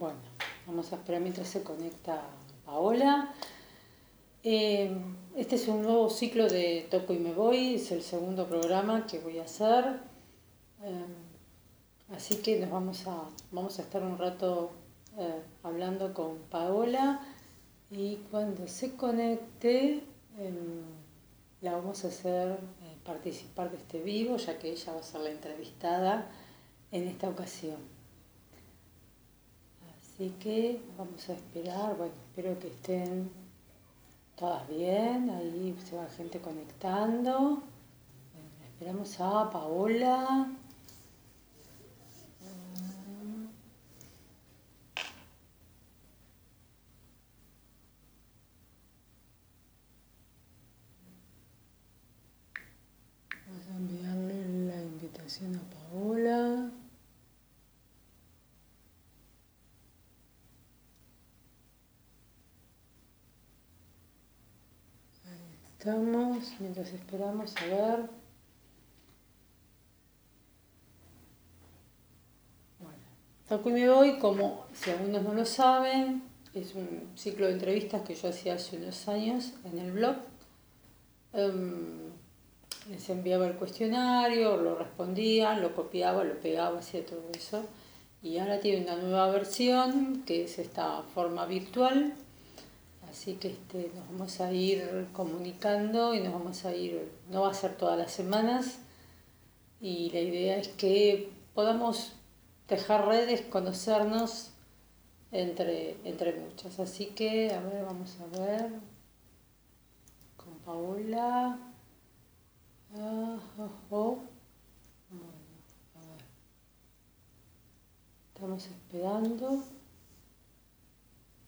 Bueno, vamos a esperar mientras se conecta Paola. Eh, este es un nuevo ciclo de Toco y Me Voy, es el segundo programa que voy a hacer. Eh, así que nos vamos a, vamos a estar un rato eh, hablando con Paola y cuando se conecte em, la vamos a hacer participar de este vivo, ya que ella va a ser la entrevistada en esta ocasión. Así que vamos a esperar, bueno, espero que estén todas bien, ahí se va gente conectando. esperamos a Paola. Vamos a enviarle la invitación a Paola. Estamos, mientras esperamos a ver. Bueno, Toco y me voy, como si algunos no lo saben, es un ciclo de entrevistas que yo hacía hace unos años en el blog. Um, les enviaba el cuestionario, lo respondían, lo copiaba, lo pegaba, hacía todo eso. Y ahora tiene una nueva versión que es esta forma virtual Así que este, nos vamos a ir comunicando y nos vamos a ir, no va a ser todas las semanas, y la idea es que podamos dejar redes, conocernos entre, entre muchas. Así que, a ver, vamos a ver con Paola. Ah, oh, oh. Bueno, a ver. Estamos esperando.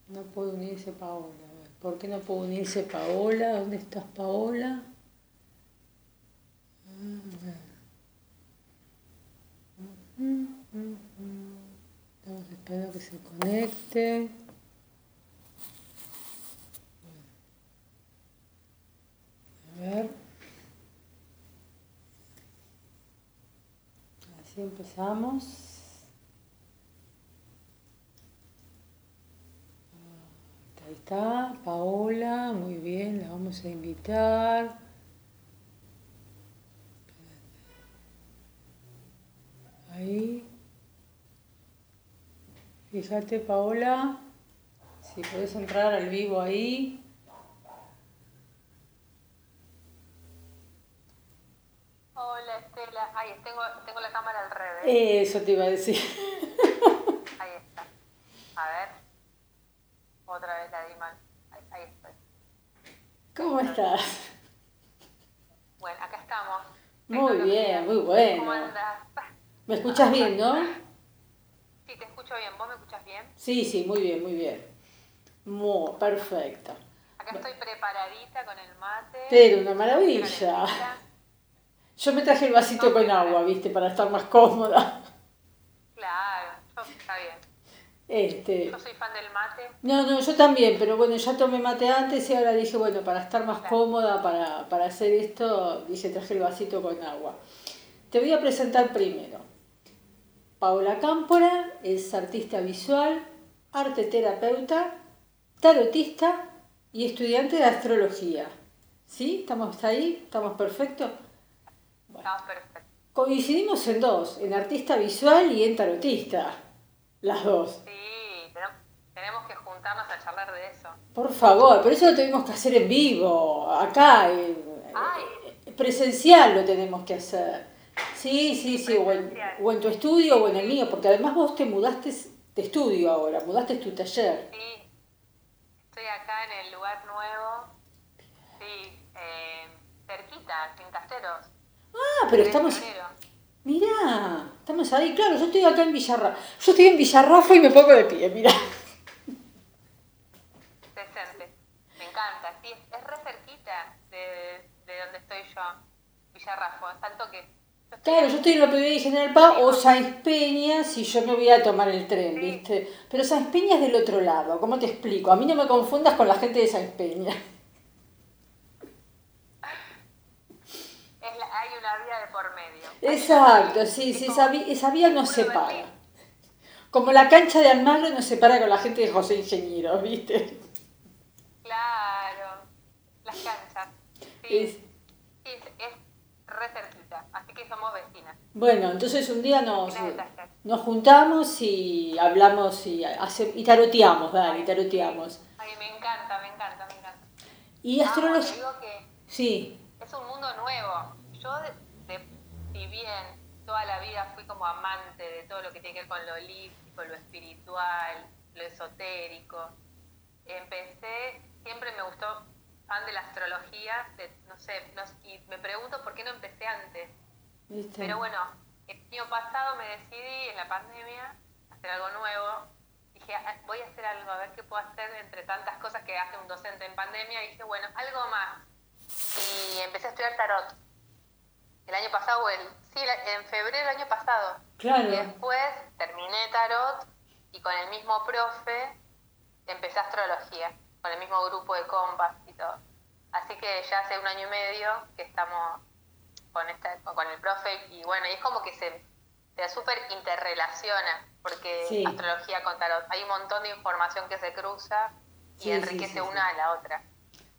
No puede unirse Paola. ¿Por qué no puedo unirse Paola? ¿Dónde estás Paola? Estamos esperando que se conecte. A ver. Así empezamos. Ahí está, Paola, muy bien, la vamos a invitar. Ahí. Fíjate, Paola, si puedes entrar al vivo ahí. Hola, Estela. Ahí tengo, tengo la cámara al revés. Eso te iba a decir. Otra vez la di mal. Ahí, estoy. ¿Cómo estás? Bueno, acá estamos. Muy bien, muy bueno. ¿Cómo andas? ¿Me escuchas bien, no? Sí, te escucho bien. ¿Vos me escuchas bien? Sí, sí, muy bien, muy bien. Muy perfecto. Acá estoy preparadita con el mate. Pero una maravilla. Yo me traje el vasito con agua, viste, para estar más cómoda. Claro, está bien. Este, yo soy fan del mate. No, no, yo también, pero bueno, ya tomé mate antes y ahora dije, bueno, para estar más cómoda, para, para hacer esto, dije, traje el vasito con agua. Te voy a presentar primero. Paola Cámpora es artista visual, arte terapeuta, tarotista y estudiante de astrología. ¿Sí? ¿Estamos ahí? ¿Estamos perfectos? Estamos perfectos. Coincidimos en dos, en artista visual y en tarotista. Las dos. Sí, tenemos que juntarnos a charlar de eso. Por favor, pero eso lo tenemos que hacer en vivo, acá, presencial lo tenemos que hacer. Sí, sí, sí, o en, tu estudio o en el mío, porque además vos te mudaste de estudio ahora, mudaste tu taller. Sí, estoy acá en el lugar nuevo, sí, eh, cerquita, en Casteros. Ah, pero estamos... Mirá, estamos ahí, claro, yo estoy acá en Villarrafa. Yo estoy en Villarrafa y me pongo de pie, mira. Decente, me encanta. Sí, es re cerquita de, de donde estoy yo, Villarrafa, es alto que... Claro, yo estoy en la PBI General Paz o Sáenz Peña si yo me voy a tomar el tren, ¿viste? Pero Sáenz Peña es del otro lado, ¿cómo te explico? A mí no me confundas con la gente de Sáenz Peña. hay una vía de por medio. Exacto, sí, sí, esa, vía, esa vía nos separa. como la cancha de Almagro nos separa con la gente de José Ingeniero, ¿viste? Claro, las canchas. Sí, es, es, re cerquita, así que somos vecinas. Bueno, entonces un día nos, nos juntamos y hablamos y, hace, y taroteamos, dale, y taroteamos. Ay, me encanta, me encanta, me encanta. Y astrología... digo que sí. Es un mundo nuevo. Yo, si bien toda la vida fui como amante de todo lo que tiene que ver con lo holístico, lo espiritual, lo esotérico, empecé, siempre me gustó fan de la astrología, no sé, y me pregunto por qué no empecé antes. Pero bueno, el año pasado me decidí en la pandemia hacer algo nuevo. Dije, ah, voy a hacer algo, a ver qué puedo hacer entre tantas cosas que hace un docente en pandemia. Y dije, bueno, algo más. Y empecé a estudiar tarot. El año pasado, el, sí, en febrero del año pasado. Claro. Y después terminé tarot y con el mismo profe empecé astrología, con el mismo grupo de compas y todo. Así que ya hace un año y medio que estamos con, esta, con el profe y bueno, y es como que se, se súper interrelaciona, porque astrología con tarot, hay un montón de información que se cruza y enriquece una a la otra.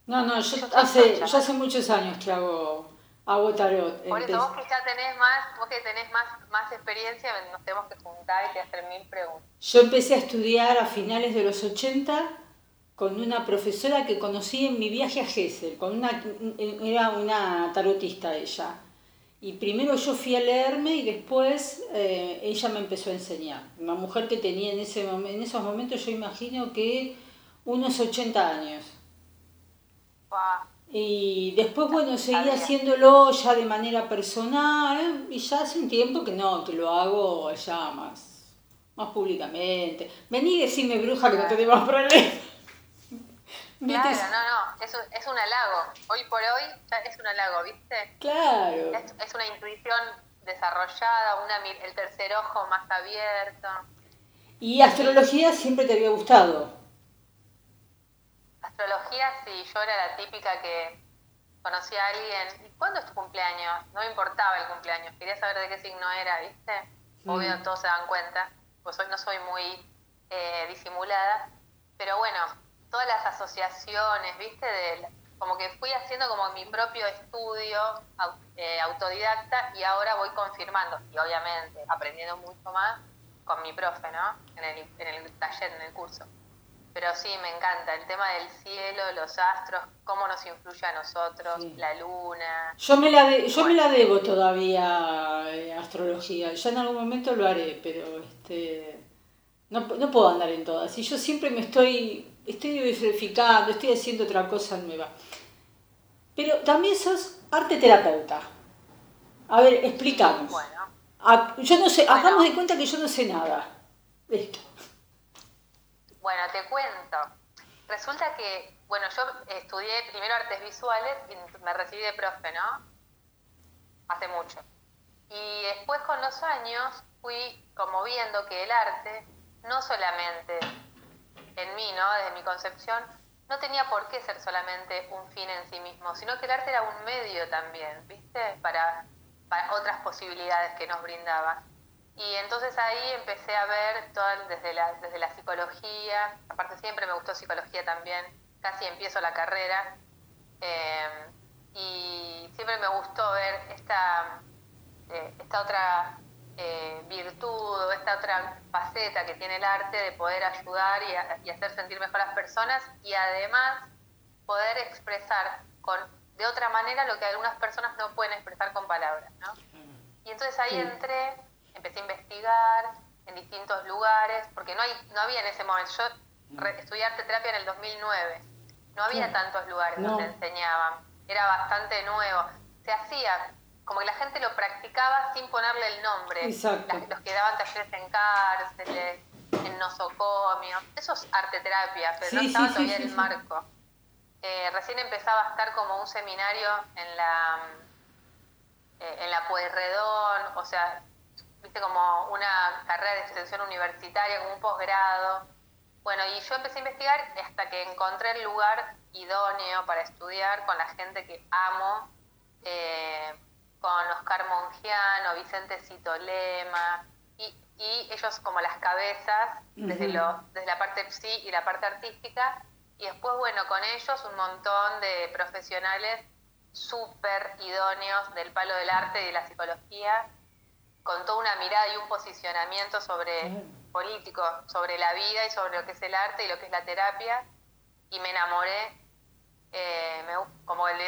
No, no, yo, hace, yo hace muchos años que hago, hago tarot. Por eso vos que ya tenés más, vos que tenés más, más experiencia, nos tenemos que juntar y te hacer mil preguntas. Yo empecé a estudiar a finales de los 80 con una profesora que conocí en mi viaje a Gessel, con una, era una tarotista ella. Y primero yo fui a leerme y después eh, ella me empezó a enseñar. Una mujer que tenía en, ese, en esos momentos, yo imagino que unos 80 años. Y después, bueno, seguí haciéndolo ya de manera personal y ya hace un tiempo que no, que lo hago ya más, más públicamente. Vení y decime, bruja, que no tenemos problemas. Claro, no, no, es un, es un halago. Hoy por hoy ya es un halago, ¿viste? Claro. Es, una intuición desarrollada, una, el tercer ojo más abierto. ¿Y astrología siempre te había gustado? Astrología, sí, yo era la típica que conocía a alguien. ¿Y cuándo es tu cumpleaños? No me importaba el cumpleaños, quería saber de qué signo era, ¿viste? Obvio, todos se dan cuenta, pues hoy no soy muy eh, disimulada. Pero bueno, todas las asociaciones, ¿viste? De, como que fui haciendo como mi propio estudio eh, autodidacta y ahora voy confirmando y obviamente aprendiendo mucho más con mi profe, ¿no? En el, en el taller, en el curso. Pero sí, me encanta el tema del cielo, los astros, cómo nos influye a nosotros, la luna. Yo me la, yo me la debo todavía eh, astrología. Ya en algún momento lo haré, pero este no, no puedo andar en todas. Y yo siempre me estoy estoy diversificando, estoy haciendo otra cosa nueva. Pero también sos arte terapeuta. A ver, explícanos. Bueno. yo no sé, hagamos de cuenta que yo no sé nada de esto. Bueno, te cuento. Resulta que, bueno, yo estudié primero artes visuales y me recibí de profe, ¿no? Hace mucho. Y después con los años fui como viendo que el arte no solamente en mí, ¿no? Desde mi concepción, no tenía por qué ser solamente un fin en sí mismo, sino que el arte era un medio también, ¿viste? Para, otras posibilidades que nos brindaba. Y entonces ahí empecé a ver todo desde la, desde la psicología, aparte siempre me gustó psicología también, casi empiezo la carrera, eh, y siempre me gustó ver esta, eh, esta otra eh, virtud o esta otra faceta que tiene el arte de poder ayudar y, hacer sentir mejor a las personas y además poder expresar con, de otra manera lo que algunas personas no pueden expresar con palabras. ¿no? Y entonces ahí entré, empecé a investigar en distintos lugares, porque no, hay, no había en ese momento, yo estudié arte terapia en el 2009, no había tantos lugares donde enseñaban, era bastante nuevo, se hacía como que la gente lo practicaba sin ponerle el nombre. Exacto. los que daban talleres en cárceles, en nosocomio. Eso es arte terapia, pero no estaba todavía el marco. Eh, recién empezaba a estar como un seminario en la eh, en la Pueyrredón, o sea, viste como una carrera de extensión universitaria, como un posgrado. Bueno, y yo empecé a investigar hasta que encontré el lugar idóneo para estudiar con la gente que amo. Eh, con Oscar Mongiano, Vicente Citolema, y, y ellos como las cabezas, desde, lo, desde la parte psi y la parte artística, y después, bueno, con ellos un montón de profesionales súper idóneos del palo del arte y de la psicología, con toda una mirada y un posicionamiento sobre político, sobre la vida y sobre lo que es el arte y lo que es la terapia, y me enamoré. Eh, como el de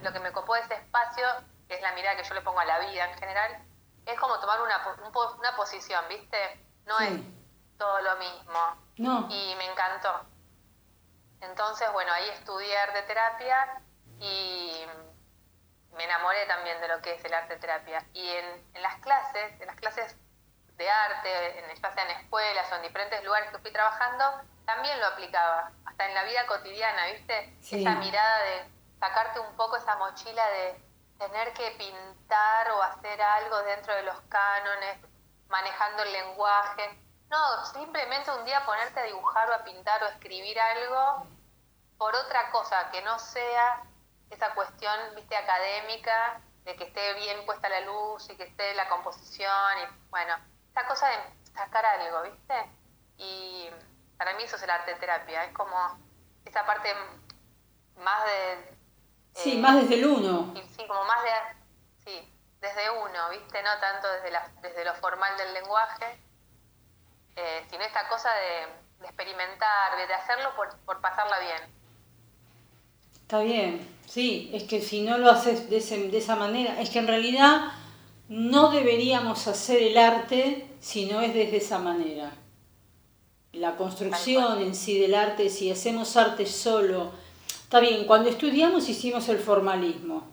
lo que me copó de ese espacio, que es la mirada que yo le pongo a la vida en general, es como tomar una, una posición, ¿viste? No es todo lo mismo. Y me encantó. Entonces, bueno, ahí estudié arte terapia y me enamoré también de lo que es el arte terapia. Y en, en las clases, en las clases de arte, en, ya sea en escuelas o en diferentes lugares que fui trabajando, también lo aplicaba, hasta en la vida cotidiana, ¿viste? Esa mirada de sacarte un poco esa mochila de tener que pintar o hacer algo dentro de los cánones, manejando el lenguaje. No, simplemente un día ponerte a dibujar o a pintar o a escribir algo por otra cosa que no sea esa cuestión, viste, académica, de que esté bien puesta la luz y que esté la composición y bueno, esa cosa de sacar algo, viste. Y para mí eso es el arte terapia, es como esa parte más de... Sí, más desde el uno. Sí, como más de... Sí, desde uno, viste, no tanto desde, la, desde lo formal del lenguaje, eh, sino esta cosa de, experimentar, de, hacerlo por, por pasarla bien. Está bien, sí, es que si no lo haces de, de esa manera, es que en realidad no deberíamos hacer el arte si no es desde esa manera. La construcción en sí del arte, si hacemos arte solo, está bien, cuando estudiamos hicimos el formalismo,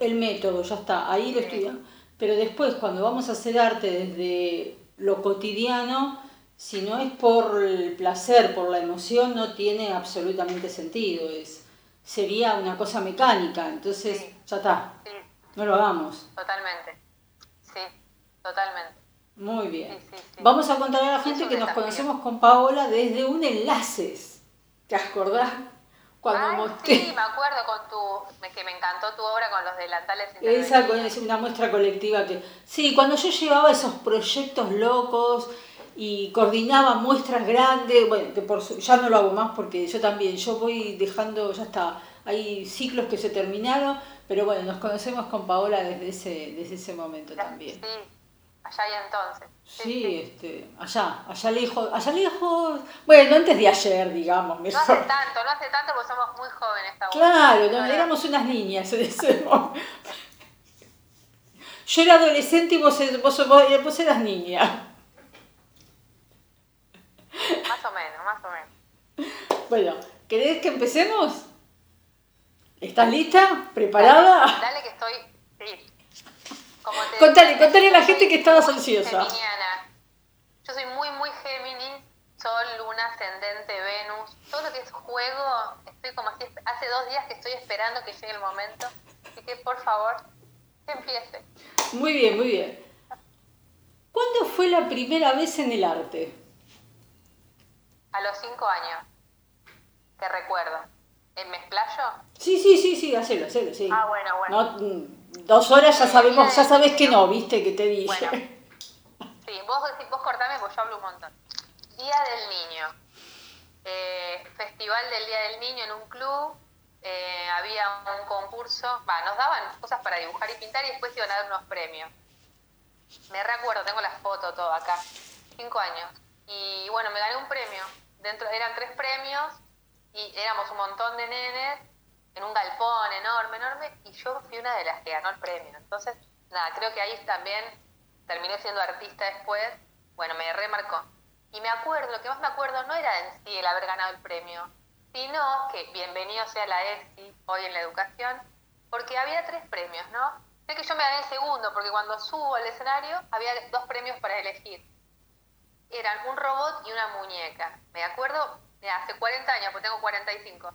el método, ya está, ahí lo estudiamos, pero después cuando vamos a hacer arte desde lo cotidiano, si no es por el placer, por la emoción, no tiene absolutamente sentido. Es, sería una cosa mecánica, entonces ya está, no lo hagamos. Totalmente, sí, totalmente. Muy bien. Vamos a contar a la gente que nos conocemos con Paola desde un enlaces. ¿Te acordás? Cuando Sí, me acuerdo con tu, que me encantó tu obra con los delantales. Esa es una muestra colectiva que... Sí, cuando yo llevaba esos proyectos locos y coordinaba muestras grandes, bueno, que por ya no lo hago más porque yo también, yo voy dejando, ya está, hay ciclos que se terminaron, pero bueno, nos conocemos con Paola desde ese, desde ese momento también. Sí, allá y entonces. Sí, este, allá, allá lejos, allá lejos, bueno, antes de ayer, digamos. No hace tanto, no hace tanto porque somos muy jóvenes. Claro, no, éramos unas niñas en ese momento. Yo era adolescente y vos, vos, vos eras niña. Más o menos, más o menos. Bueno, ¿querés que empecemos? ¿Estás lista? ¿Preparada? Dale, que estoy. Sí. contale, contale a la gente que estabas ansiosa. Yo soy muy, muy Géminis. Sol, Luna, Ascendente, Venus. Todo lo que es juego, estoy como así. Hace dos días que estoy esperando que llegue el momento. Así que, por favor, que empiece. Muy bien, muy bien. ¿Cuándo fue la primera vez en el arte? A los cinco años, que recuerdo. ¿Me explayo? Sí, sí, sí, sí, hacelo, hacelo, sí. Ah, bueno, bueno. Mm, dos horas ya sabemos, ya sabes que no, viste, que te dije. Bueno. Sí, vos, vos cortame porque yo hablo un montón. Día del Niño. Eh, festival del Día del Niño en un club. Eh, había un concurso, va, nos daban cosas para dibujar y pintar y después iban a dar unos premios. Me recuerdo, tengo la foto todo acá. Cinco años. Y bueno, me gané un premio. Dentro eran tres premios y éramos un montón de nenes en un galpón enorme, enorme, y yo fui una de las que ganó el premio. Entonces, nada, creo que ahí también terminé siendo artista después, bueno, me remarcó. Y me acuerdo, lo que más me acuerdo no era en sí el haber ganado el premio, sino que bienvenido sea la ESI hoy en la educación, porque había tres premios, ¿no? Sé que yo me gané el segundo, porque cuando subo al escenario había dos premios para elegir eran un robot y una muñeca. Me acuerdo hace 40 años, porque tengo 45.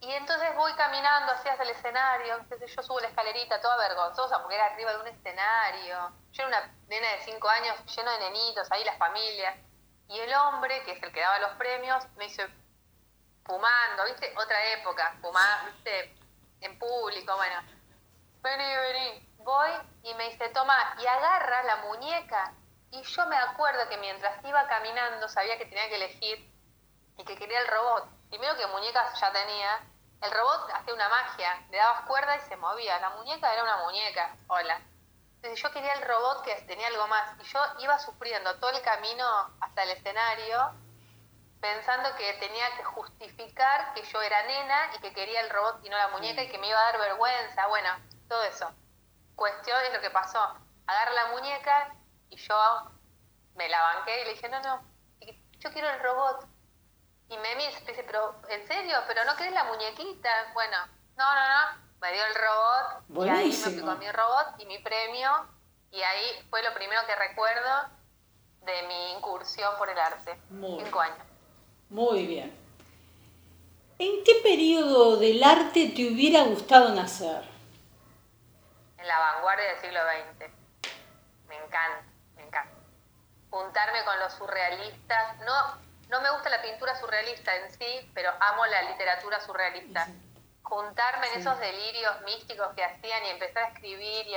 Y entonces voy caminando hacia el escenario, yo subo la escalerita toda vergonzosa porque era arriba de un escenario. Yo era una nena de 5 años lleno de nenitos, ahí las familias. Y el hombre, que es el que daba los premios, me dice, fumando, ¿viste? Otra época, fumando, ¿viste? En público, bueno. Vení, vení. Voy y me dice, toma, y agarra la muñeca Y yo me acuerdo que mientras iba caminando sabía que tenía que elegir y que quería el robot. Primero que muñecas ya tenía, el robot hacía una magia, le dabas cuerda y se movía. La muñeca era una muñeca, hola. Entonces yo quería el robot que tenía algo más. Y yo iba sufriendo todo el camino hasta el escenario pensando que tenía que justificar que yo era nena y que quería el robot y no la muñeca y que me iba a dar vergüenza, bueno, todo eso. Cuestión es lo que pasó. Agarra la muñeca y yo me la banqué y le dije, no, no, yo quiero el robot. Y me dice, pero ¿en serio? ¿Pero no querés la muñequita? Bueno, no, no, no, me dio el robot y ahí me con mi robot y mi premio y ahí fue lo primero que recuerdo de mi incursión por el arte. Cinco años. Muy bien. ¿En qué periodo del arte te hubiera gustado nacer? En la vanguardia del siglo XX. Me encanta, me encanta. Juntarme con los surrealistas. No, no me gusta la pintura surrealista en sí, pero amo la literatura surrealista. Juntarme en esos delirios místicos que hacían y empezar a escribir y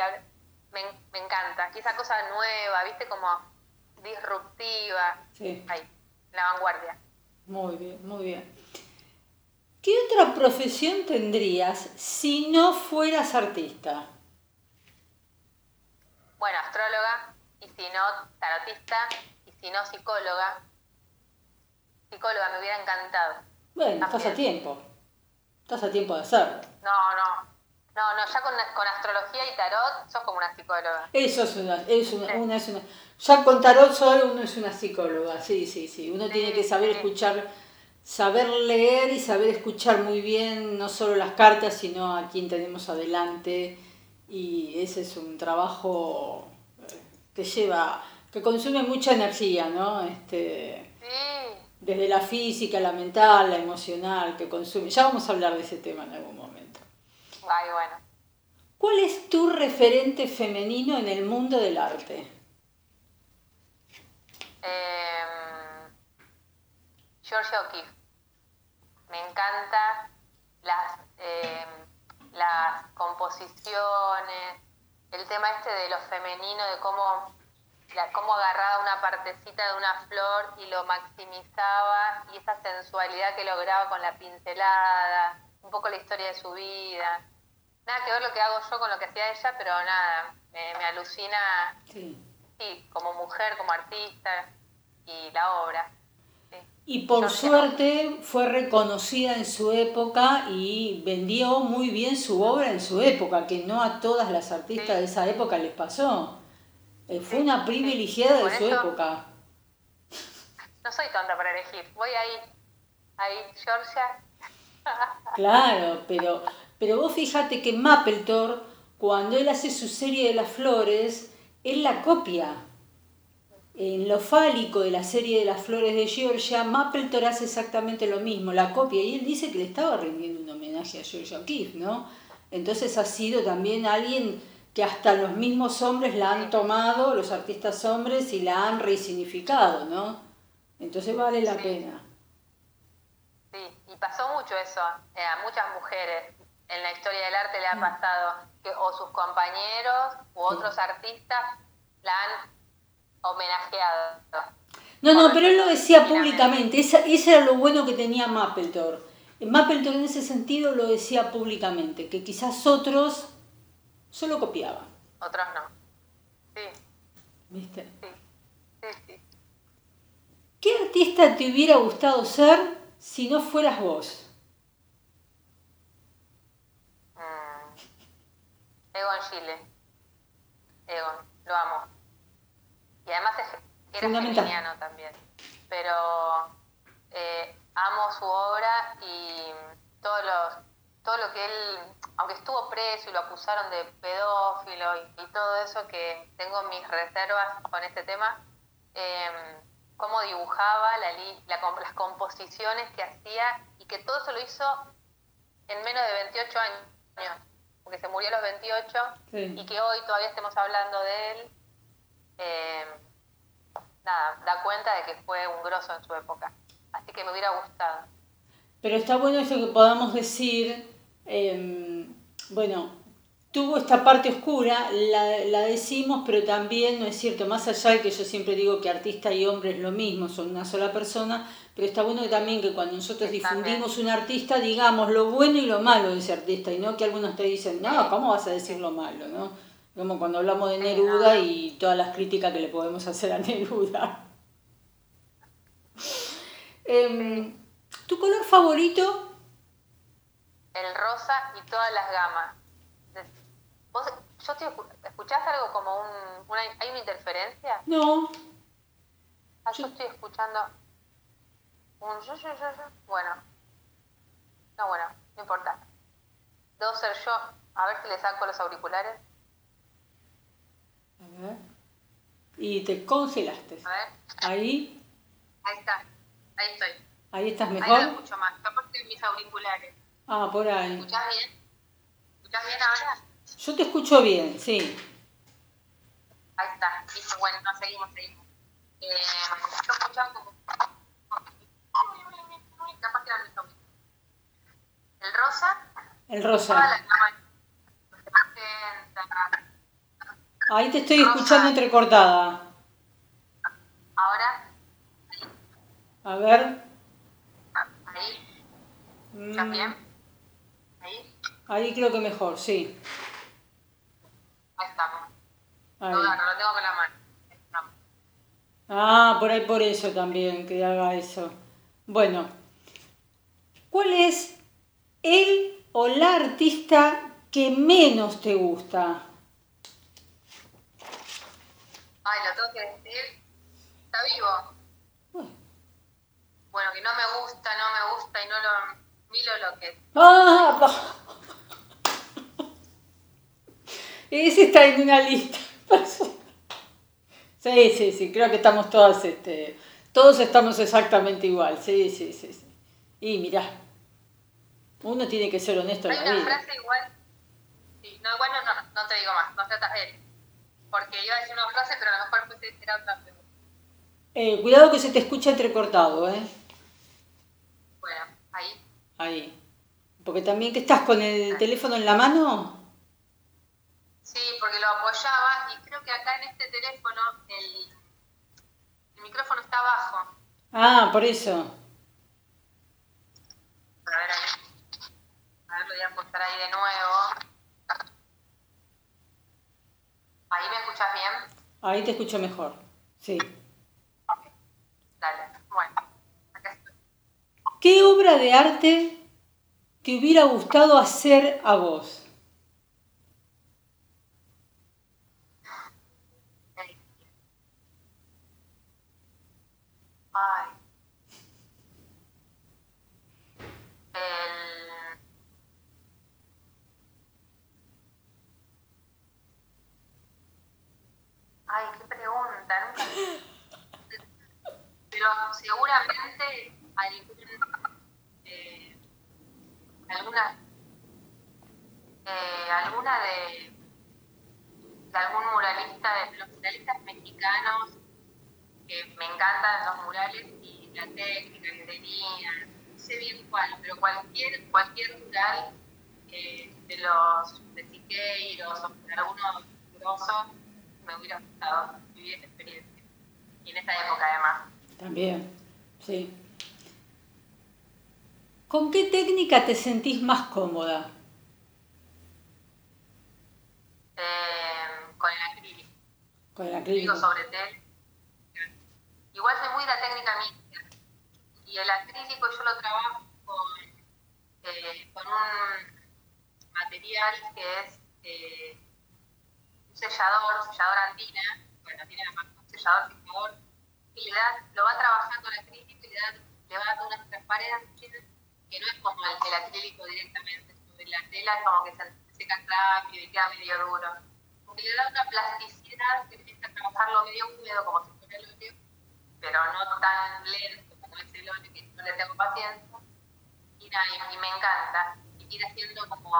me, me, encanta. Y esa cosa nueva, viste, como disruptiva. Sí. Ahí, la vanguardia. Muy bien, muy bien. ¿Qué otra profesión tendrías si no fueras artista? Bueno, astróloga, y si no, tarotista, y si no, psicóloga. Psicóloga, me hubiera encantado. Bueno, estás a tiempo. Estás a tiempo de hacerlo. No, no. No, no, ya con, con, astrología y tarot sos como una psicóloga. Eso es una, es una, una, es una ya con tarot solo uno es una psicóloga, sí, sí, sí. Uno tiene que saber escuchar, saber leer y saber escuchar muy bien, no solo las cartas, sino a quien tenemos adelante. Y ese es un trabajo eh, que lleva, que consume mucha energía, ¿no? Este, Desde la física, la mental, la emocional, que consume. Ya vamos a hablar de ese tema en algún momento. Ay, bueno. ¿Cuál es tu referente femenino en el mundo del arte? Eh, Georgia O'Keeffe. Me encanta las, em, las composiciones, el tema este de lo femenino, de cómo, cómo agarraba una partecita de una flor y lo maximizaba y esa sensualidad que lograba con la pincelada, un poco la historia de su vida. Nada que ver lo que hago yo con lo que hacía ella, pero nada, me, alucina. Sí sí, como mujer, como artista y la obra. Y por suerte fue reconocida en su época y vendió muy bien su obra en su época, que no a todas las artistas de esa época les pasó. Eh, fue una privilegiada de su época. No soy tonta para elegir, voy ahí, ahí, Georgia. Claro, pero, pero vos fíjate que Mapplethorpe, cuando él hace su serie de las flores, él la copia. En lo fálico de la serie de las flores de Georgia, Mapplethorpe hace exactamente lo mismo, la copia, y él dice que le estaba rindiendo un homenaje a Georgia O'Keeffe, ¿no? Entonces ha sido también alguien que hasta los mismos hombres la han tomado, los artistas hombres, y la han resignificado, ¿no? Entonces vale la pena. Sí, y pasó mucho eso eh, a muchas mujeres en la historia del arte le ha pasado que o sus compañeros u otros artistas la han homenajeado. No, no, pero él lo decía públicamente, esa, ese era lo bueno que tenía Mapplethorpe. Mapplethorpe en ese sentido lo decía públicamente, que quizás otros solo copiaban. Otros no. Sí. ¿Viste? Sí. Sí, sí. ¿Qué artista te hubiera gustado ser si no fueras vos? Egon Chile. Egon, lo amo. Y además era geminiano también. Pero eh, amo su obra y todos los, todo lo que él, aunque estuvo preso y lo acusaron de pedófilo y, todo eso, que tengo mis reservas con este tema, eh, cómo dibujaba la, las composiciones que hacía y que todo eso lo hizo en menos de 28 años porque se murió a los 28 y que hoy todavía estemos hablando de él, eh, nada, da cuenta de que fue un grosso en su época. Así que me hubiera gustado. Pero está bueno eso que podamos decir, em, bueno, tuvo esta parte oscura, la, la, decimos, pero también no es cierto, más allá de que yo siempre digo que artista y hombre es lo mismo, son una sola persona, pero está bueno también que cuando nosotros difundimos un artista digamos lo bueno y lo malo de ese artista, y no que algunos te dicen, no, ¿cómo vas a decir lo malo? ¿no? Como cuando hablamos de Neruda y todas las críticas que le podemos hacer a Neruda. Em, ¿Tu color favorito? El rosa y todas las gamas. ¿Vos, yo te, ¿Escuchás algo como un... Una, ¿Hay una interferencia? No. Ah, yo estoy escuchando un... Bueno. No, bueno, no importa. Debo ser yo. A ver si le saco los auriculares. A ver. Y te congelaste. A ver. Ahí. Ahí está. Ahí estoy. Ahí estás mejor. Ahí escucho más. Aparte de mis auriculares. Ah, por ahí. ¿Me escuchás bien? ¿Me escuchás bien ahora? Yo te escucho bien, sí. Ahí está. Listo, bueno, no, seguimos, seguimos. Eh, yo escuchaba como... Capaz que era mi. El rosa. El rosa. Ahí te estoy escuchando entrecortada. Ahora. A ver. Ahí. ¿Escuchas Mm, bien? Ahí. Ahí creo que mejor, sí. Ahí estamos. Ahí. No, no, lo tengo con la mano. Ah, por ahí por eso también, que haga eso. Bueno, ¿cuál es el o la artista que menos te gusta? Ay, lo tengo que decir. Está vivo. Bueno. Bueno, que no me gusta, no me gusta y no lo. Milo lo que. Ah, pa- ese está en una lista. Sí, sí, sí, creo que estamos todas, este, todos estamos exactamente igual, sí, sí, sí, sí. Y mirá, uno tiene que ser honesto en Hay la una vida. frase igual. Sí, no, igual no, no, no te digo más, no tratas de él. Porque iba a decir una frase, pero a lo mejor era otra pregunta. Eh, cuidado que se te escucha entrecortado, ¿eh? Bueno, ahí. Ahí. Porque también que estás con el teléfono en la mano. Sí, porque lo apoyaba y creo que acá en este teléfono el, el micrófono está abajo. Ah, por eso. A ver. A ver, lo voy a apostar ahí de nuevo. ¿Ahí me escuchas bien? Ahí te escucho mejor. Sí. Dale. ¿Qué obra de arte te hubiera gustado hacer a vos? Ay. Qué pregunta. Pero seguramente eh, alguna, eh, alguna de, algún muralista, de los muralistas mexicanos que me encantan los murales y la técnica que tenían, no sé bien cuál, pero cualquier, cualquier mural eh, de los de Siqueiros o de alguno grosso me hubiera gustado vivir esa experiencia. Y en esta época además. También, sí. ¿Con qué técnica te sentís más cómoda? Eh, con el acrílico, Con el acrílico sobre tel. Igual soy muy de la técnica mixta. Y el acrílico yo lo trabajo con, eh, con un material que es eh, un sellador, sellador andina, bueno, tiene la marca, un sellador fijador, y le da, lo va trabajando el acrílico y le, da, le va dando unas transparencias que no es como el, el acrílico directamente sobre la tela, es como que se seca rápido y queda medio duro. Porque le da una plasticidad que empieza a trabajarlo medio húmedo, como si fuera el óleo, pero no tan lento como es el óleo, que no le tengo paciencia. Y me encanta. Y ir haciendo como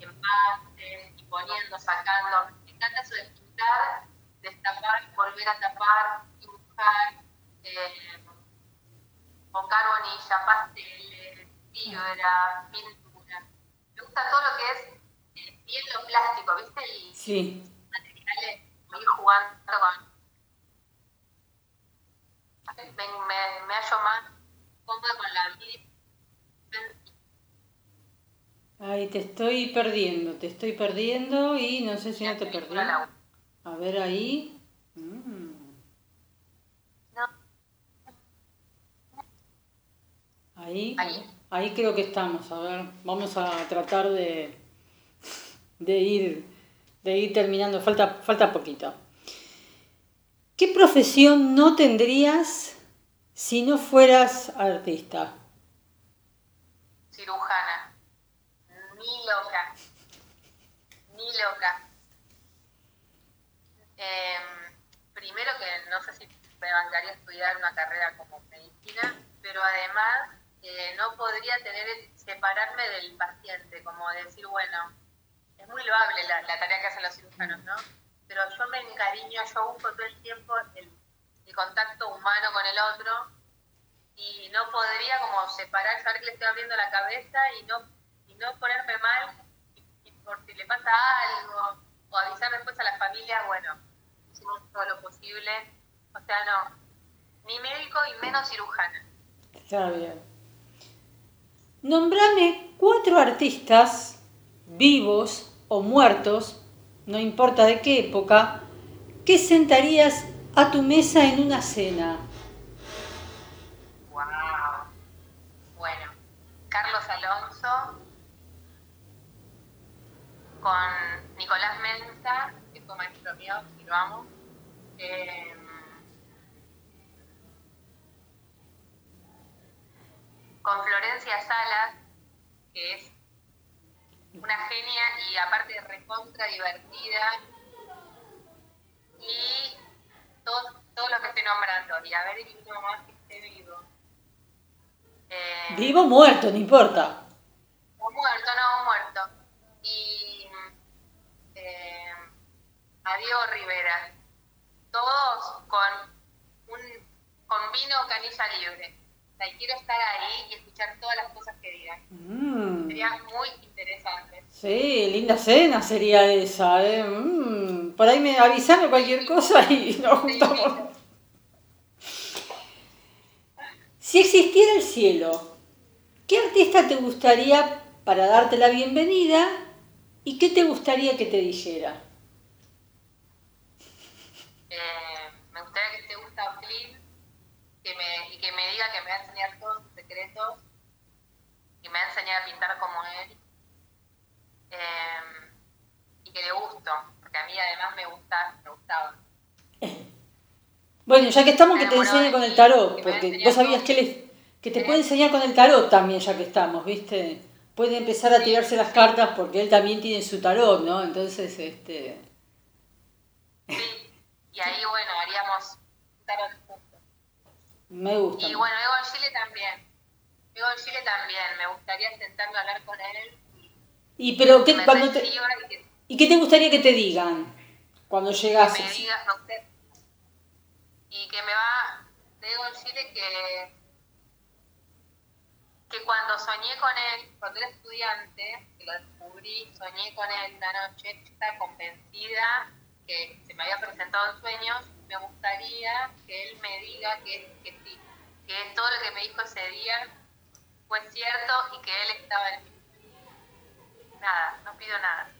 empastes y poniendo, sacando. Me encanta eso de pintar, destapar, volver a tapar, dibujar, eh, con carbonilla, pasteles, pintura. Me gusta todo lo que es bien lo plástico, ¿viste? Y sí. materiales, ir jugando con... Me, me, me hallo más cómoda con la vida. Ay, te estoy perdiendo, te estoy perdiendo y no sé si no te perdí. A ver ahí. Mm. Ahí, ahí creo que estamos. A ver, vamos a tratar de, de ir, de ir terminando. Falta, falta poquito. ¿Qué profesión no tendrías si no fueras artista? Cirujana. Ni loca. Ni loca. Em, primero que no sé si me bancaría estudiar una carrera como medicina, pero además no podría tener separarme del paciente, como decir, bueno, es muy loable la, tarea que hacen los cirujanos, ¿no? Pero yo me encariño, yo busco todo el tiempo el, contacto humano con el otro y no podría como separar, saber que le estoy abriendo la cabeza y no, y no ponerme mal por si le pasa algo o avisar después a la familia, bueno, hicimos todo lo posible. O sea, no, ni médico y menos cirujana. Está bien. Nombrame cuatro artistas vivos o muertos, no importa de qué época, que sentarías a tu mesa en una cena. Wow. Bueno, Carlos Alonso con Nicolás Mensa, que fue maestro mío, y lo amo. Eh, con Florencia Salas, que es una genia y aparte recontra divertida, y todos todo lo que estoy nombrando, y a ver si uno más que esté vivo. Eh, vivo o muerto, no importa. O muerto, no, muerto. Y eh, a Diego Rivera. Todos con un con vino canilla libre y quiero estar ahí y escuchar todas las cosas que digan. Mm. Sería muy interesante. Sí, linda cena sería esa. ¿eh? Mm. Por ahí me avisan cualquier cosa y nos juntamos. Si existiera el cielo, ¿qué artista te gustaría para darte la bienvenida y qué te gustaría que te dijera? Eh, que me, diga que me va a enseñar todos sus secretos, que me va a enseñar a pintar como él, em, y que le gusto, porque a mí además me gusta, me gustaba. Bueno, ya que estamos, que te enseñe con el tarot, porque vos sabías que, les, que te puede enseñar con el tarot también, ya que estamos, ¿viste? Puede empezar a tirarse las cartas porque él también tiene su tarot, ¿no? Entonces, este... Sí, y ahí, bueno, haríamos tarot me gusta. Y bueno, Egon Chile también. Egon Chile también. Me gustaría sentarme a hablar con él. Y, pero ¿qué, cuando te, y, qué te gustaría que te digan cuando llegas? Que me digas, no sé. Y que me va de Egon Chile que, que cuando soñé con él, cuando era estudiante, que lo descubrí, soñé con él una noche, estaba convencida que se me había presentado en sueños me gustaría que él me diga que, que sí, que todo lo que me dijo ese día fue cierto y que él estaba en mí. Nada, no pido nada.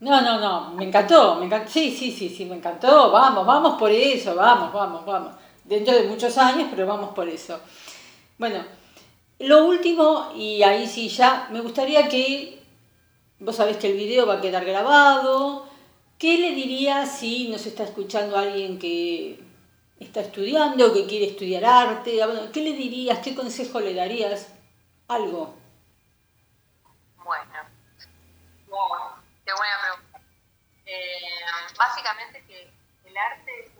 No, no, no, me encantó, me encantó, sí, sí, sí, sí, me encantó, vamos, vamos por eso, vamos, vamos, vamos. Dentro de muchos años, pero vamos por eso. Bueno, lo último, y ahí sí ya, me gustaría que, vos sabés que el video va a quedar grabado, ¿Qué le dirías si nos está escuchando alguien que está estudiando, que quiere estudiar arte? ¿Qué le dirías? ¿Qué consejo le darías? Algo. Bueno, qué buena pregunta. Eh, básicamente que el arte es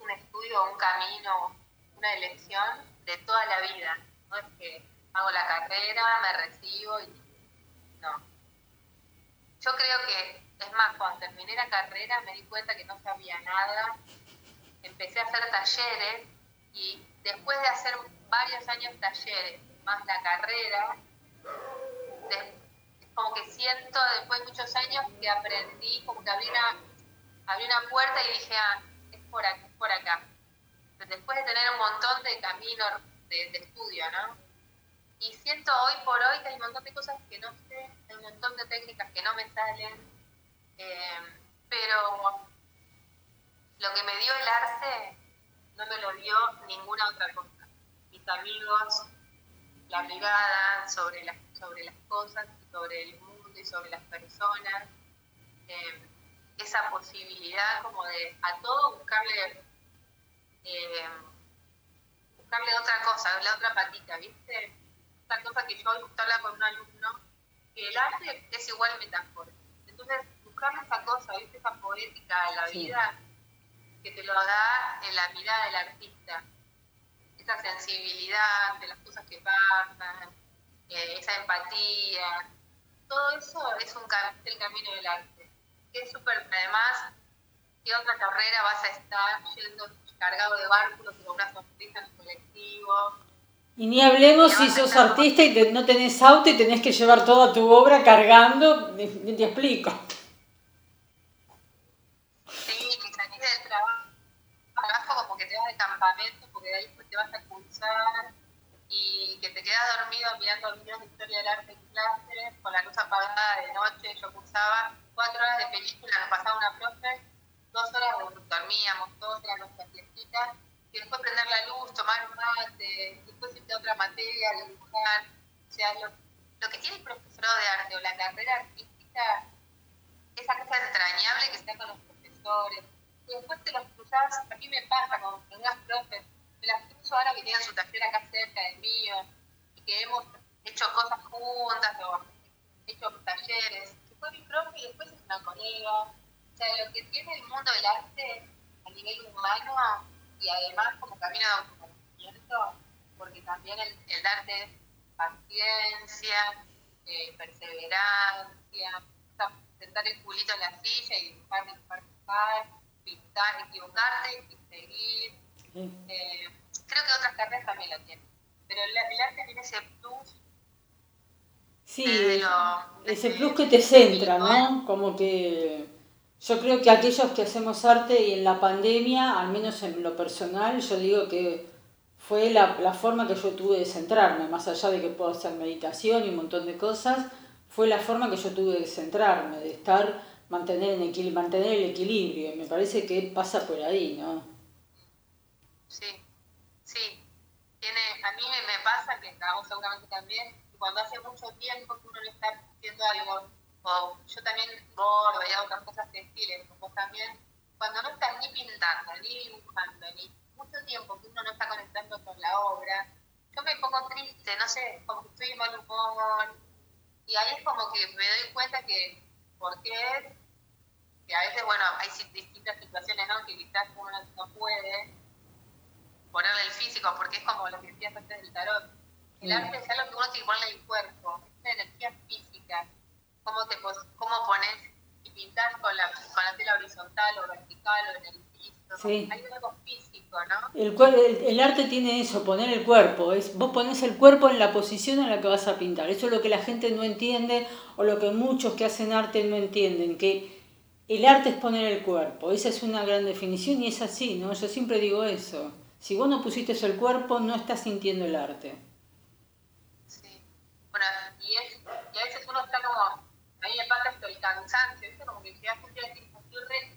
un, estudio, un camino, una elección de toda la vida. No es que hago la carrera, me recibo y no. Yo creo que es más, cuando terminé la carrera me di cuenta que no sabía nada, empecé a hacer talleres y después de hacer varios años talleres, más la carrera, como que siento después de muchos años que aprendí, como que abrí una, abrí una puerta y dije, ah, es por acá, es por acá. Después de tener un montón de caminos de, de estudio, ¿no? Y siento hoy por hoy que hay un montón de cosas que no sé, hay un montón de técnicas que no me salen, eh, pero lo que me dio el arte no me lo dio ninguna otra cosa. Mis amigos, la mirada sobre las, sobre las cosas, sobre el mundo y sobre las personas, eh, esa posibilidad como de a todo buscarle, eh, buscarle otra cosa, la otra patita, ¿viste? Esta cosa que yo hoy con un alumno, que el arte es igual metáfora. Entonces, buscarle esa cosa, ¿viste? Esa poética de la vida que te lo da en la mirada del artista. Esa sensibilidad de las cosas que pasan, eh, esa empatía, todo eso es un el camino del arte. Es súper, además, ¿qué otra carrera vas a estar yendo cargado de bártulos con una sonrisa en el colectivo? Y ni hablemos si sos artista y no tenés auto y tenés que llevar toda tu obra cargando, ni te explico. Campamento porque de ahí te vas a cursar y que te quedas dormido mirando videos de historia del arte en clase, con la luz apagada de noche, yo cursaba cuatro horas de película, nos pasaba una profe, dos horas dormíamos, dos horas nuestras fiestitas, y después prender la luz, tomar mate, después irte a otra materia, dibujar, o sea, lo, lo que tiene el profesorado de arte o la carrera artística, esa cosa entrañable que está con los profesores, y después te los cruzás, a mí me pasa con unas profes, me las cruzo ahora que tienen su taller acá cerca del mío, y que hemos hecho cosas juntas o hecho talleres. Se fue mi profe y después es una colega. O sea, lo que tiene el mundo del arte a nivel humano y además como camino de autoconocimiento, porque también el, el arte es paciencia, eh, perseverancia, sentar el culito en la silla y dibujar, dibujar, dibujar equivocarte y seguir. Eh, creo que otras carreras también lo tienen. Pero el, arte tiene ese plus. Sí, ese plus que te centra, ¿no? Como que yo creo que aquellos que hacemos arte y en la pandemia, al menos en lo personal, yo digo que fue la, la, forma que yo tuve de centrarme, más allá de que puedo hacer meditación y un montón de cosas, fue la forma que yo tuve de centrarme, de estar mantener, en mantener el equilibrio. Me parece que pasa por ahí, ¿no? Sí, sí. Tiene, a mí me, pasa, que a seguramente también, cuando hace mucho tiempo que uno no está haciendo algo, o yo también bordo y hago otras cosas textiles, como también, cuando no estás ni pintando, ni dibujando, ni mucho tiempo que uno no está conectando con la obra, yo me pongo triste, no sé, como que estoy mal humor, y ahí es como que me doy cuenta que porque que a veces, bueno, hay distintas situaciones, ¿no? Que quizás uno no puede ponerle el físico, porque es como lo que decías antes del tarot. El arte es algo que uno tiene que ponerle el cuerpo, es una energía física. Cómo, te, cómo pones y pintas con la, con la tela horizontal o vertical o en el piso. Sí. Hay algo físico, ¿no? El, el, arte tiene eso, poner el cuerpo. Es, vos pones el cuerpo en la posición en la que vas a pintar. Eso es lo que la gente no entiende o lo que muchos que hacen arte no entienden, que el arte es poner el cuerpo, esa es una gran definición y es así, ¿no? Yo siempre digo eso. Si vos no pusiste el cuerpo, no estás sintiendo el arte. Sí. Bueno, y, es, y a veces uno está como, a mí me pasa esto, el cansancio, ¿viste? Como que llegas un día así,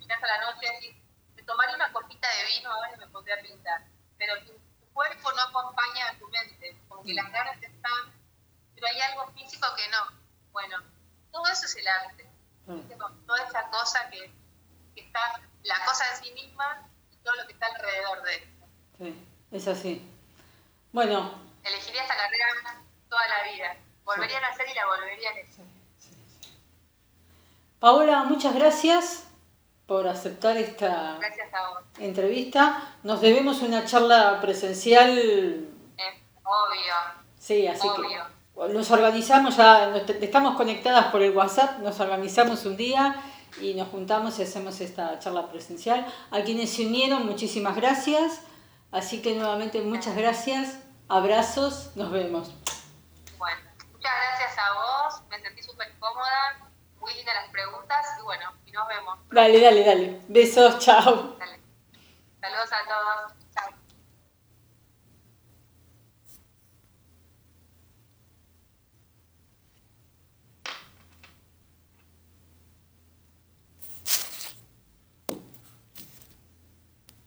llegas a la noche me tomaría una copita de vino ahora y me pondría a pintar. Pero tu, tu, cuerpo no acompaña a tu mente, como que las ganas están, pero hay algo físico que no. Bueno, todo eso es el arte toda esa cosa que, está, la cosa en sí misma y todo lo que está alrededor de esto. Sí, es así. Bueno. Elegiría esta carrera toda la vida. Volvería a nacer y la volvería a hacer. Paola, muchas gracias por aceptar esta entrevista. Nos debemos una charla presencial. obvio. Sí, así que nos organizamos, ya estamos conectadas por el WhatsApp, nos organizamos un día y nos juntamos y hacemos esta charla presencial. A quienes se unieron, muchísimas gracias. Así que nuevamente muchas gracias, abrazos, nos vemos. Bueno, muchas gracias a vos, me sentí súper cómoda y nos vemos. Dale, dale, dale. Besos, chao. Dale. Saludos a todos.